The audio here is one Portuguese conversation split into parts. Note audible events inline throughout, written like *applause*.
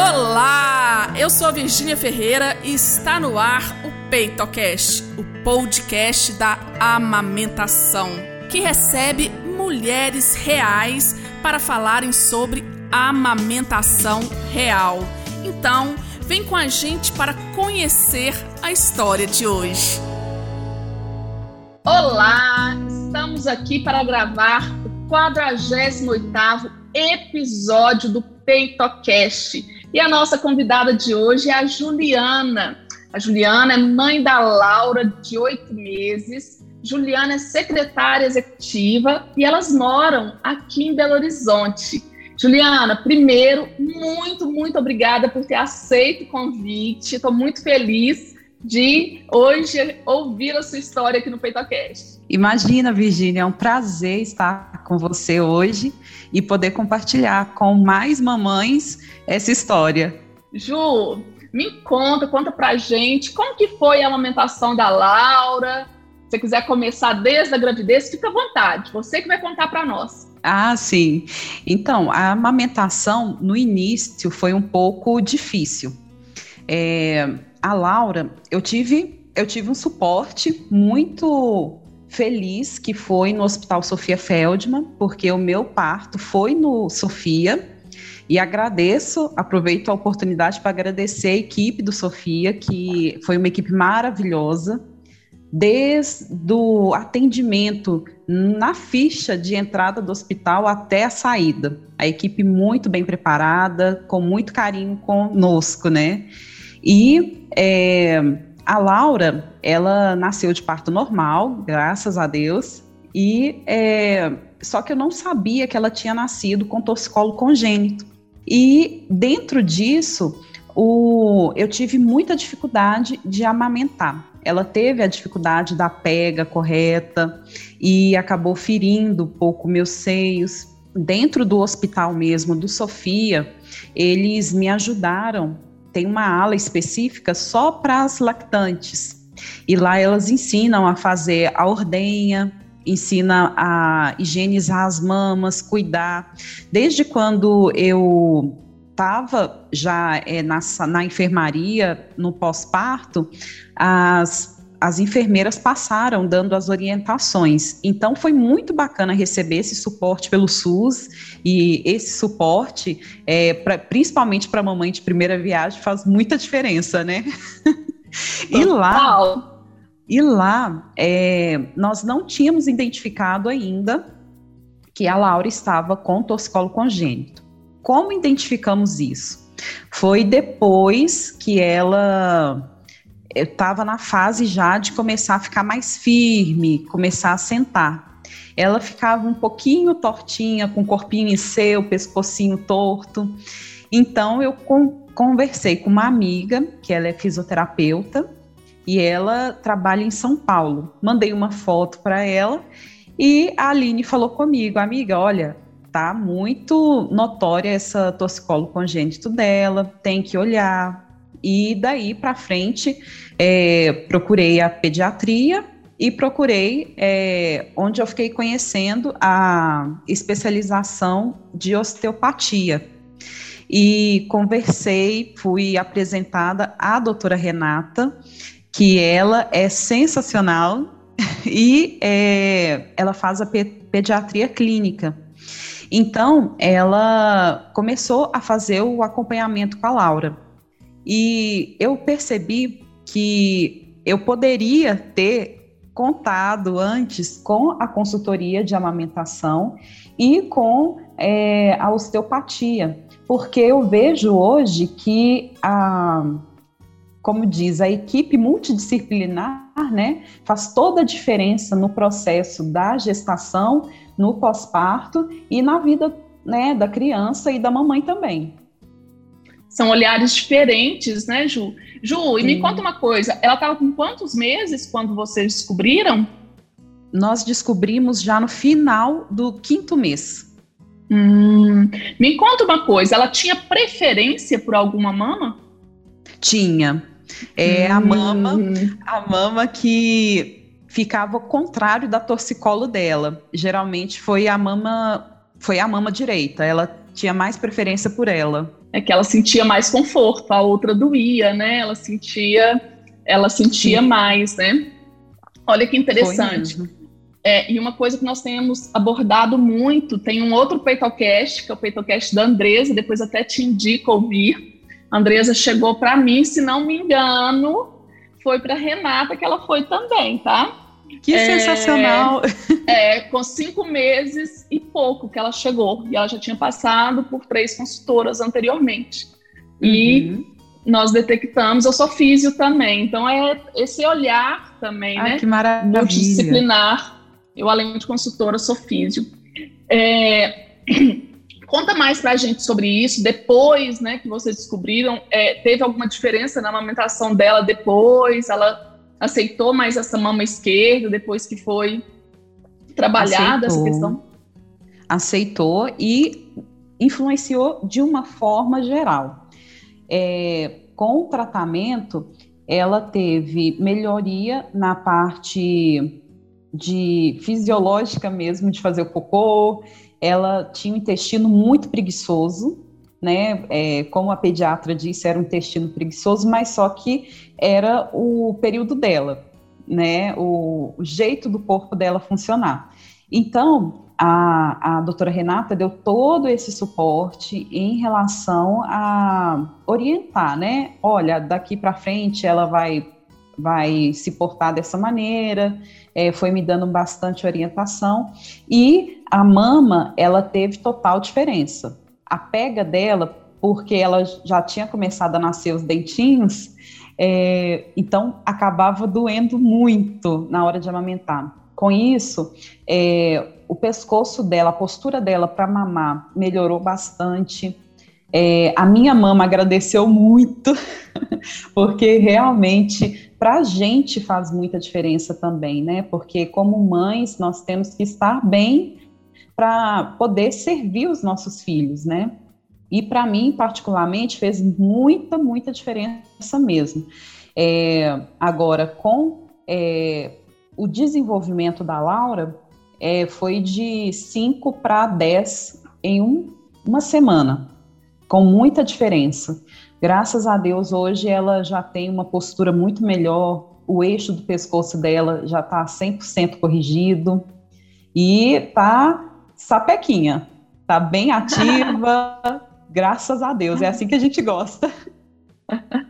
Olá, eu sou a Virgínia Ferreira e está no ar o PeitoCast, o podcast da amamentação, que recebe mulheres reais para falarem sobre amamentação real. Então, vem com a gente para conhecer a história de hoje. Olá, estamos aqui para gravar o 48º episódio do PeitoCast e a nossa convidada de hoje é a Juliana. A Juliana é mãe da Laura, de oito meses. Juliana é secretária executiva e elas moram aqui em Belo Horizonte. Juliana, primeiro, muito, muito obrigada por ter aceito o convite. Estou muito feliz de hoje ouvir a sua história aqui no PeitoCast. Imagina, Virgínia, é um prazer estar com você hoje e poder compartilhar com mais mamães essa história. Ju, me conta, conta pra gente como que foi a amamentação da Laura. Se você quiser começar desde a gravidez, fica à vontade. Você que vai contar para nós. Ah, sim. Então, a amamentação no início foi um pouco difícil. É, a Laura, eu tive, eu tive um suporte muito feliz que foi no Hospital Sofia Feldman, porque o meu parto foi no Sofia. E agradeço, aproveito a oportunidade para agradecer a equipe do Sofia, que foi uma equipe maravilhosa, desde o atendimento na ficha de entrada do hospital até a saída. A equipe muito bem preparada, com muito carinho conosco, né? E é, a Laura, ela nasceu de parto normal, graças a Deus, e é, só que eu não sabia que ela tinha nascido com torcicolo congênito. E dentro disso, o, eu tive muita dificuldade de amamentar. Ela teve a dificuldade da pega correta e acabou ferindo um pouco meus seios. Dentro do hospital mesmo, do Sofia, eles me ajudaram tem uma ala específica só para as lactantes. E lá elas ensinam a fazer a ordenha, ensina a higienizar as mamas, cuidar. Desde quando eu estava já é, na, na enfermaria, no pós-parto, as as enfermeiras passaram dando as orientações. Então foi muito bacana receber esse suporte pelo SUS e esse suporte, é, pra, principalmente para mamãe de primeira viagem, faz muita diferença, né? *laughs* e lá, e lá é, nós não tínhamos identificado ainda que a Laura estava com torcicolo congênito. Como identificamos isso? Foi depois que ela estava na fase já de começar a ficar mais firme, começar a sentar. Ela ficava um pouquinho tortinha, com o corpinho em seu, pescocinho torto. Então eu con conversei com uma amiga, que ela é fisioterapeuta, e ela trabalha em São Paulo. Mandei uma foto para ela e a Aline falou comigo, amiga, olha, tá muito notória essa torcicolo congênito dela, tem que olhar, e daí para frente, é, procurei a pediatria e procurei é, onde eu fiquei conhecendo a especialização de osteopatia. E conversei, fui apresentada à doutora Renata, que ela é sensacional *laughs* e é, ela faz a pe pediatria clínica. Então, ela começou a fazer o acompanhamento com a Laura. E eu percebi que eu poderia ter contado antes com a consultoria de amamentação e com é, a osteopatia, porque eu vejo hoje que a como diz, a equipe multidisciplinar, né, faz toda a diferença no processo da gestação, no pós-parto e na vida, né, da criança e da mamãe também. São olhares diferentes, né, Ju? Ju, e me conta uma coisa, ela estava com quantos meses quando vocês descobriram? Nós descobrimos já no final do quinto mês. Hum, me conta uma coisa, ela tinha preferência por alguma mama? Tinha. É hum. a mama, a mama que ficava ao contrário da torcicolo dela. Geralmente foi a mama, foi a mama direita. Ela tinha mais preferência por ela. É que ela sentia mais conforto, a outra doía, né? Ela sentia, ela sentia Sim. mais, né? Olha que interessante. É, e uma coisa que nós temos abordado muito, tem um outro Peitocast, que é o Peitocast da Andresa, depois até te indico ouvir. A Andresa chegou para mim, se não me engano, foi para Renata que ela foi também, tá? Que é, sensacional! É, com cinco meses e pouco que ela chegou. E ela já tinha passado por três consultoras anteriormente. Uhum. E nós detectamos, eu sou físio também, então é esse olhar também, ah, né? Que maravilha! Multidisciplinar. Eu, além de consultora, sou físio. É, *clears throat* conta mais para a gente sobre isso. Depois, né, que vocês descobriram, é, teve alguma diferença na amamentação dela depois? Ela aceitou mais essa mama esquerda depois que foi trabalhada essa questão? Aceitou e influenciou de uma forma geral. É, com o tratamento, ela teve melhoria na parte de fisiológica mesmo, de fazer o cocô, ela tinha um intestino muito preguiçoso, né? É, como a pediatra disse, era um intestino preguiçoso, mas só que era o período dela, né? O, o jeito do corpo dela funcionar. Então, a, a doutora Renata deu todo esse suporte em relação a orientar, né? Olha, daqui para frente ela vai vai se portar dessa maneira, é, foi me dando bastante orientação e a mama ela teve total diferença a pega dela, porque ela já tinha começado a nascer os dentinhos, é, então acabava doendo muito na hora de amamentar. Com isso, é, o pescoço dela, a postura dela para mamar melhorou bastante. É, a minha mama agradeceu muito, *laughs* porque realmente para a gente faz muita diferença também, né? Porque como mães nós temos que estar bem para poder servir os nossos filhos, né? E para mim, particularmente, fez muita, muita diferença mesmo. É, agora, com é, o desenvolvimento da Laura, é, foi de 5 para 10 em um, uma semana, com muita diferença. Graças a Deus, hoje ela já tem uma postura muito melhor, o eixo do pescoço dela já está 100% corrigido e está sapequinha. Tá bem ativa, *laughs* graças a Deus. É assim que a gente gosta. *laughs*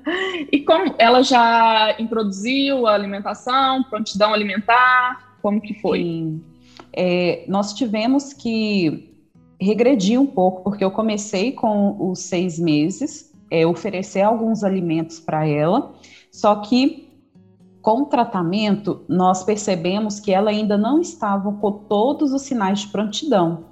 E como ela já introduziu a alimentação, prontidão alimentar? Como que foi? Sim. É, nós tivemos que regredir um pouco, porque eu comecei com os seis meses, é, oferecer alguns alimentos para ela, só que com o tratamento, nós percebemos que ela ainda não estava com todos os sinais de prontidão.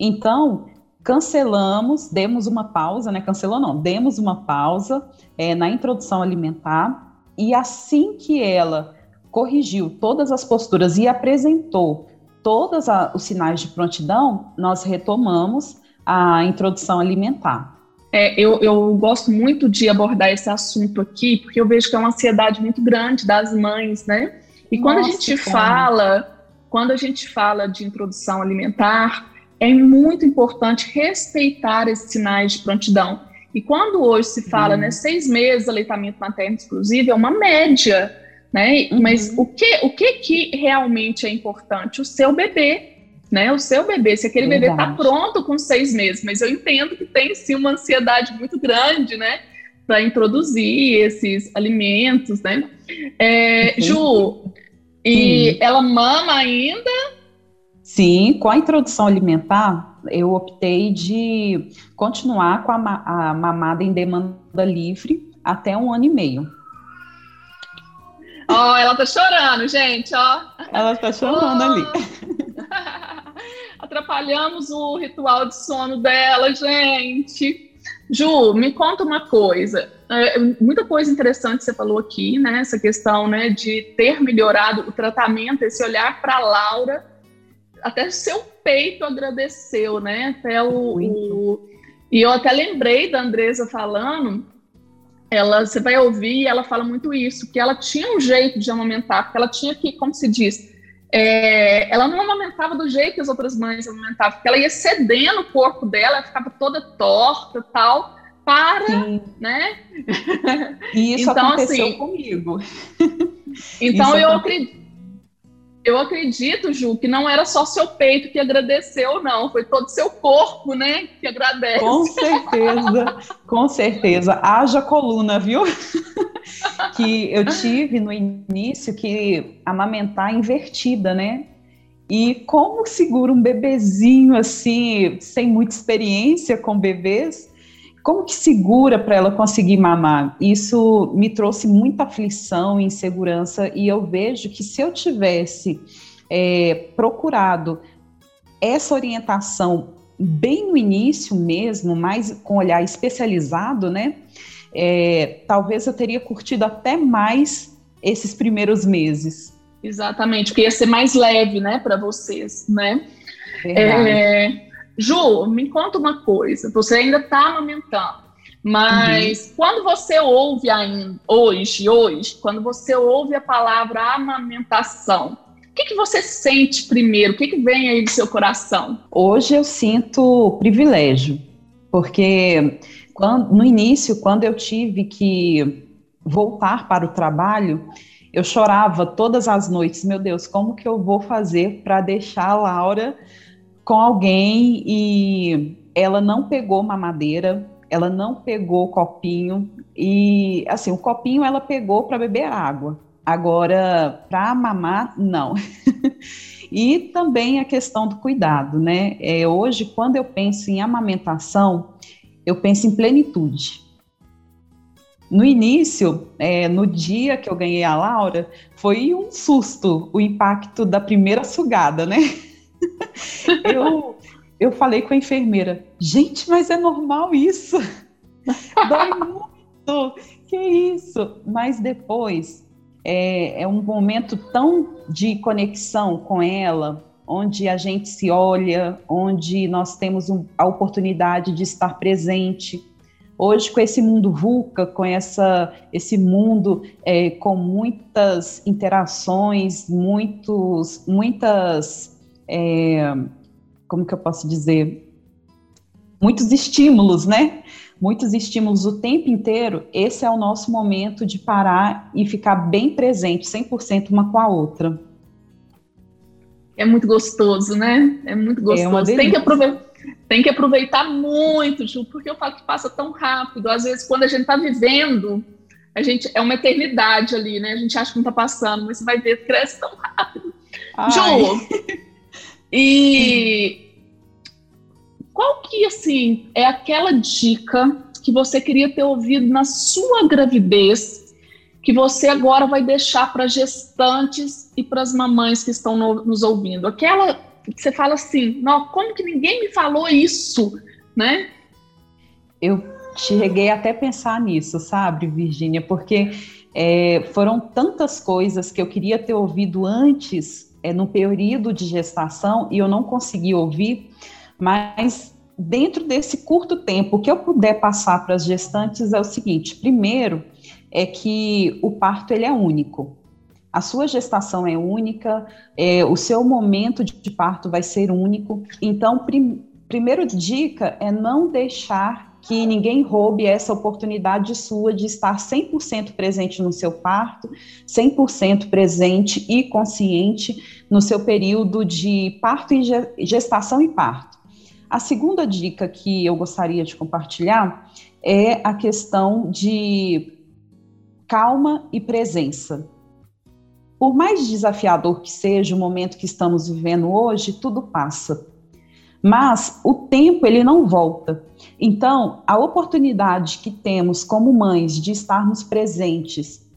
Então, cancelamos, demos uma pausa, né? Cancelou não, demos uma pausa é, na introdução alimentar e assim que ela corrigiu todas as posturas e apresentou todos os sinais de prontidão, nós retomamos a introdução alimentar. É, eu, eu, gosto muito de abordar esse assunto aqui, porque eu vejo que é uma ansiedade muito grande das mães, né? E quando Nossa, a gente como. fala, quando a gente fala de introdução alimentar, é muito importante respeitar esses sinais de prontidão. E quando hoje se fala, hum. né, seis meses de aleitamento materno exclusivo, é uma média, né? Uhum. Mas o que, o que que realmente é importante? O seu bebê né, o seu bebê, se aquele Verdade. bebê está pronto com seis meses, mas eu entendo que tem sim uma ansiedade muito grande, né, para introduzir esses alimentos, né. É, Ju, e ela mama ainda? Sim, com a introdução alimentar, eu optei de continuar com a, a mamada em demanda livre até um ano e meio. Ó, oh, ela tá chorando, gente, ó. Ela tá chorando oh. ali. Atrapalhamos o ritual de sono dela, gente. Ju, me conta uma coisa. É, muita coisa interessante você falou aqui, né? Essa questão, né, de ter melhorado o tratamento, esse olhar para Laura, até seu peito agradeceu, né? Até o, o, e eu até lembrei da Andresa falando. Ela, você vai ouvir, ela fala muito isso, que ela tinha um jeito de amamentar, porque ela tinha que, como se diz, é, ela não amamentava do jeito que as outras mães amamentavam, porque ela ia cedendo o corpo dela, ela ficava toda torta tal, para, Sim. né? *laughs* E isso então, aconteceu assim, comigo. Então isso eu acredito eu acredito, Ju, que não era só seu peito que agradeceu, não, foi todo seu corpo, né, que agradece. Com certeza, com certeza. Haja coluna, viu? *laughs* que eu tive no início que amamentar invertida, né? E como segura um bebezinho assim, sem muita experiência com bebês, como que segura para ela conseguir mamar? Isso me trouxe muita aflição e insegurança, e eu vejo que se eu tivesse é, procurado essa orientação bem no início mesmo, mais com olhar especializado, né? É, talvez eu teria curtido até mais esses primeiros meses. Exatamente, porque ia ser mais leve, né, para vocês, né? É, Ju, me conta uma coisa. Você ainda está amamentando, mas uhum. quando você ouve ainda, hoje, hoje, quando você ouve a palavra amamentação, o que, que você sente primeiro? O que, que vem aí do seu coração? Hoje eu sinto privilégio, porque quando, no início, quando eu tive que voltar para o trabalho, eu chorava todas as noites, meu Deus, como que eu vou fazer para deixar a Laura com alguém e ela não pegou mamadeira, ela não pegou copinho e assim, o copinho ela pegou para beber água. Agora, para mamar, não. *laughs* e também a questão do cuidado, né? É, hoje, quando eu penso em amamentação, eu penso em plenitude. No início, é, no dia que eu ganhei a Laura, foi um susto o impacto da primeira sugada, né? *laughs* *laughs* eu, eu falei com a enfermeira, gente, mas é normal isso. *laughs* Dói muito. Que isso? Mas depois é, é um momento tão de conexão com ela, onde a gente se olha, onde nós temos um, a oportunidade de estar presente. Hoje, com esse mundo VUCA, com essa, esse mundo é, com muitas interações, muitos, muitas é, como que eu posso dizer, muitos estímulos, né? Muitos estímulos o tempo inteiro. Esse é o nosso momento de parar e ficar bem presente, 100% uma com a outra. É muito gostoso, né? É muito é gostoso. É tem, que aproveitar, tem que aproveitar muito, Ju, porque eu falo que passa tão rápido. Às vezes, quando a gente está vivendo, a gente é uma eternidade ali, né? A gente acha que não está passando, mas você vai ver, cresce tão rápido. Ai. Ju, *laughs* E qual que, assim, é aquela dica que você queria ter ouvido na sua gravidez, que você agora vai deixar para gestantes e para as mamães que estão no, nos ouvindo? Aquela que você fala assim, não, como que ninguém me falou isso, né? Eu cheguei até a pensar nisso, sabe, Virgínia, porque é, foram tantas coisas que eu queria ter ouvido antes é, no período de gestação e eu não consegui ouvir, mas dentro desse curto tempo, que eu puder passar para as gestantes é o seguinte: primeiro, é que o parto ele é único. A sua gestação é única, é, o seu momento de parto vai ser único. Então, prim, primeira dica é não deixar que ninguém roube essa oportunidade sua de estar 100% presente no seu parto, 100% presente e consciente no seu período de parto e gestação e parto. A segunda dica que eu gostaria de compartilhar é a questão de calma e presença. Por mais desafiador que seja o momento que estamos vivendo hoje, tudo passa. Mas o tempo ele não volta. Então, a oportunidade que temos como mães de estarmos presentes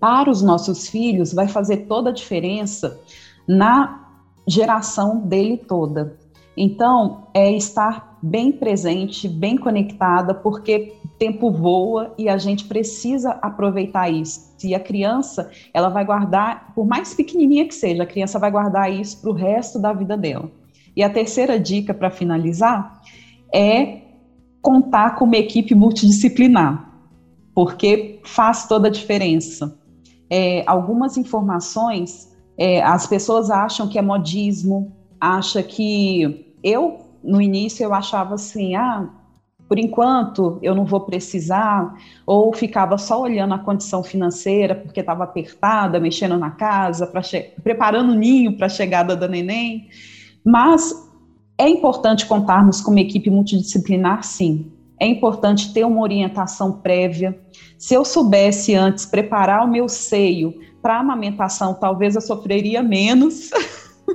para os nossos filhos vai fazer toda a diferença na geração dele toda. Então, é estar bem presente, bem conectada, porque o tempo voa e a gente precisa aproveitar isso. E a criança, ela vai guardar, por mais pequenininha que seja, a criança vai guardar isso para o resto da vida dela. E a terceira dica para finalizar é contar com uma equipe multidisciplinar, porque faz toda a diferença. É, algumas informações é, as pessoas acham que é modismo, acha que eu no início eu achava assim, ah, por enquanto eu não vou precisar, ou ficava só olhando a condição financeira porque estava apertada, mexendo na casa, preparando o ninho para a chegada da neném. Mas é importante contarmos com uma equipe multidisciplinar, sim. É importante ter uma orientação prévia. Se eu soubesse antes preparar o meu seio para amamentação, talvez eu sofreria menos.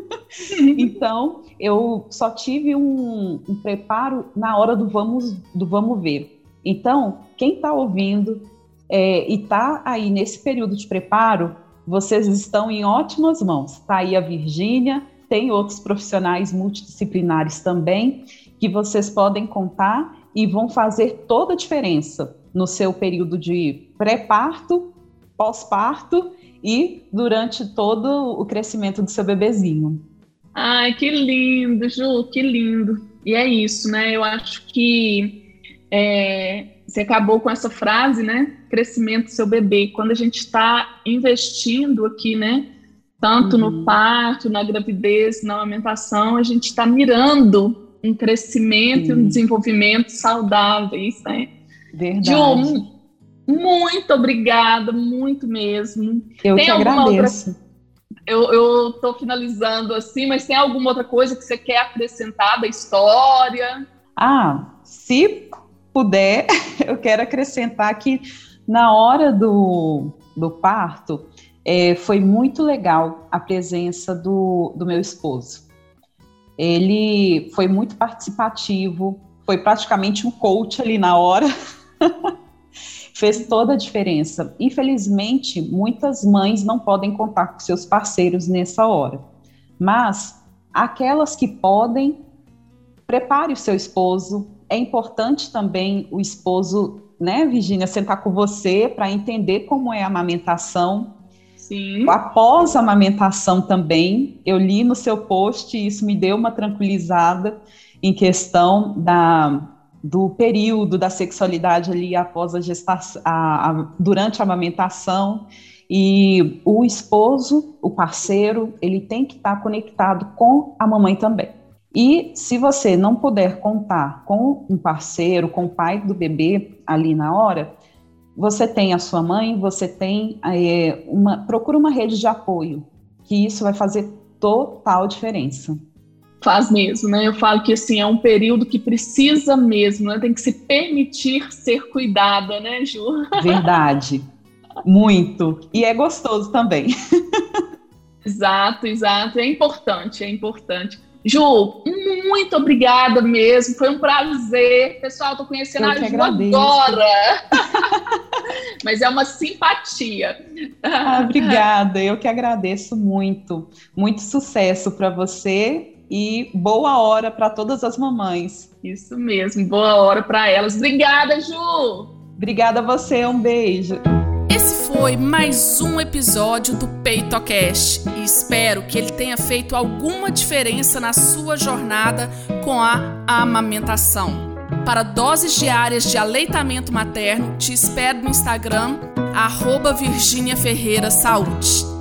*laughs* então, eu só tive um, um, preparo na hora do vamos, do vamos ver. Então, quem está ouvindo é, e está aí nesse período de preparo, vocês estão em ótimas mãos. Está aí a Virgínia, tem outros profissionais multidisciplinares também que vocês podem contar e vão fazer toda a diferença no seu período de pré-parto, pós-parto e durante todo o crescimento do seu bebezinho. Ai, que lindo, Ju, que lindo. E é isso, né? Eu acho que é, você acabou com essa frase, né? Crescimento do seu bebê. Quando a gente está investindo aqui, né? Tanto uhum. no parto, na gravidez, na amamentação, a gente está mirando um crescimento e um desenvolvimento saudáveis, né? Verdade. Ju, muito obrigada, muito mesmo. Eu tem que agradeço. Outra... Eu estou finalizando assim, mas tem alguma outra coisa que você quer acrescentar da história? Ah, se puder, *laughs* eu quero acrescentar que na hora do, do parto, é, foi muito legal a presença do, do meu esposo. Ele foi muito participativo, foi praticamente um coach ali na hora. *laughs* Fez toda a diferença. Infelizmente, muitas mães não podem contar com seus parceiros nessa hora. Mas aquelas que podem, prepare o seu esposo. É importante também o esposo, né, Virginia, sentar com você para entender como é a amamentação, Sim. Após a amamentação também, eu li no seu post e isso me deu uma tranquilizada em questão da, do período da sexualidade ali após a gestação, a, a, durante a amamentação. E o esposo, o parceiro, ele tem que estar conectado com a mamãe também. E se você não puder contar com um parceiro, com o pai do bebê ali na hora, você tem a sua mãe, você tem é, uma. Procura uma rede de apoio, que isso vai fazer total diferença. Faz mesmo, né? Eu falo que assim é um período que precisa mesmo, né? Tem que se permitir ser cuidada, né, Ju? *laughs* Verdade. Muito. E é gostoso também. *laughs* exato, exato. É importante, é importante. Ju, muito obrigada mesmo. Foi um prazer. Pessoal, estou conhecendo Eu a Ju agradeço. agora. *laughs* Mas é uma simpatia. Ah, obrigada. Eu que agradeço muito. Muito sucesso para você e boa hora para todas as mamães. Isso mesmo, boa hora para elas. Obrigada, Ju. Obrigada a você. Um beijo. Esse foi mais um episódio do PeitoCast e espero que ele tenha feito alguma diferença na sua jornada com a amamentação. Para doses diárias de aleitamento materno, te espero no Instagram, arroba Virginia Ferreira Saúde.